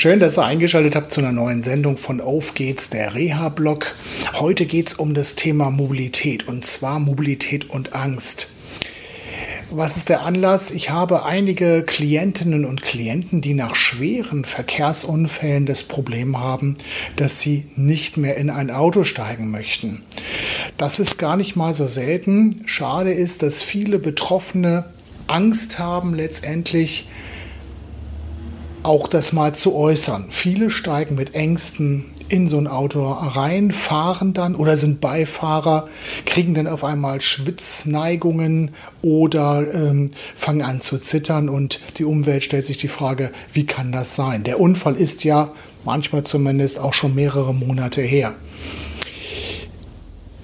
Schön, dass ihr eingeschaltet habt zu einer neuen Sendung von Auf geht's, der Reha-Blog. Heute geht es um das Thema Mobilität und zwar Mobilität und Angst. Was ist der Anlass? Ich habe einige Klientinnen und Klienten, die nach schweren Verkehrsunfällen das Problem haben, dass sie nicht mehr in ein Auto steigen möchten. Das ist gar nicht mal so selten. Schade ist, dass viele Betroffene Angst haben, letztendlich auch das mal zu äußern. Viele steigen mit Ängsten in so ein Auto rein, fahren dann oder sind Beifahrer, kriegen dann auf einmal Schwitzneigungen oder ähm, fangen an zu zittern und die Umwelt stellt sich die Frage, wie kann das sein? Der Unfall ist ja manchmal zumindest auch schon mehrere Monate her.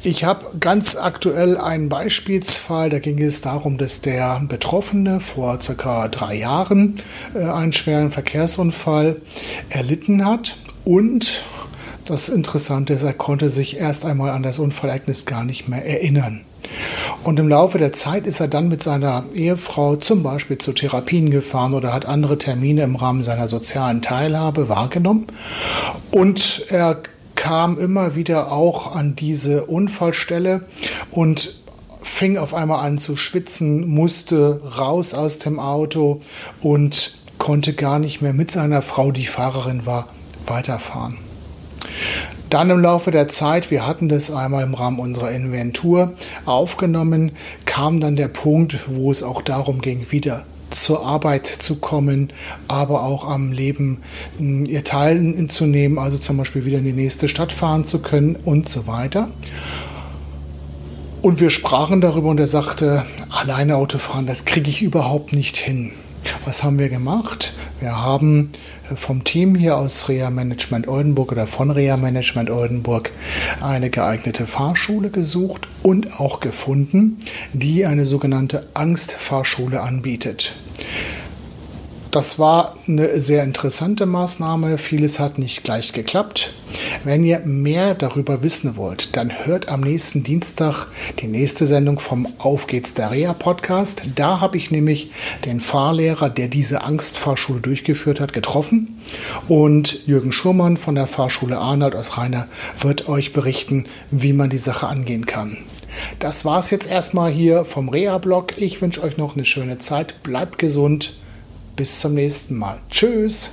Ich habe ganz aktuell einen Beispielsfall, da ging es darum, dass der Betroffene vor circa drei Jahren äh, einen schweren Verkehrsunfall erlitten hat und das Interessante ist, er konnte sich erst einmal an das Unfallereignis gar nicht mehr erinnern. Und im Laufe der Zeit ist er dann mit seiner Ehefrau zum Beispiel zu Therapien gefahren oder hat andere Termine im Rahmen seiner sozialen Teilhabe wahrgenommen. Und er kam immer wieder auch an diese Unfallstelle und fing auf einmal an zu schwitzen, musste raus aus dem Auto und konnte gar nicht mehr mit seiner Frau, die Fahrerin war, weiterfahren. Dann im Laufe der Zeit, wir hatten das einmal im Rahmen unserer Inventur aufgenommen, kam dann der Punkt, wo es auch darum ging, wieder zur Arbeit zu kommen, aber auch am Leben hm, ihr teilzunehmen, also zum Beispiel wieder in die nächste Stadt fahren zu können und so weiter. Und wir sprachen darüber und er sagte, alleine Autofahren, das kriege ich überhaupt nicht hin. Was haben wir gemacht? Wir haben vom Team hier aus Rea Management Oldenburg oder von Rea Management Oldenburg eine geeignete Fahrschule gesucht und auch gefunden, die eine sogenannte Angstfahrschule anbietet. Das war eine sehr interessante Maßnahme. Vieles hat nicht gleich geklappt. Wenn ihr mehr darüber wissen wollt, dann hört am nächsten Dienstag die nächste Sendung vom Auf geht's der Rea Podcast. Da habe ich nämlich den Fahrlehrer, der diese Angstfahrschule durchgeführt hat, getroffen. Und Jürgen Schurmann von der Fahrschule Arnold aus Rainer wird euch berichten, wie man die Sache angehen kann. Das war es jetzt erstmal hier vom Rea-Blog. Ich wünsche euch noch eine schöne Zeit. Bleibt gesund. Bis zum nächsten Mal. Tschüss.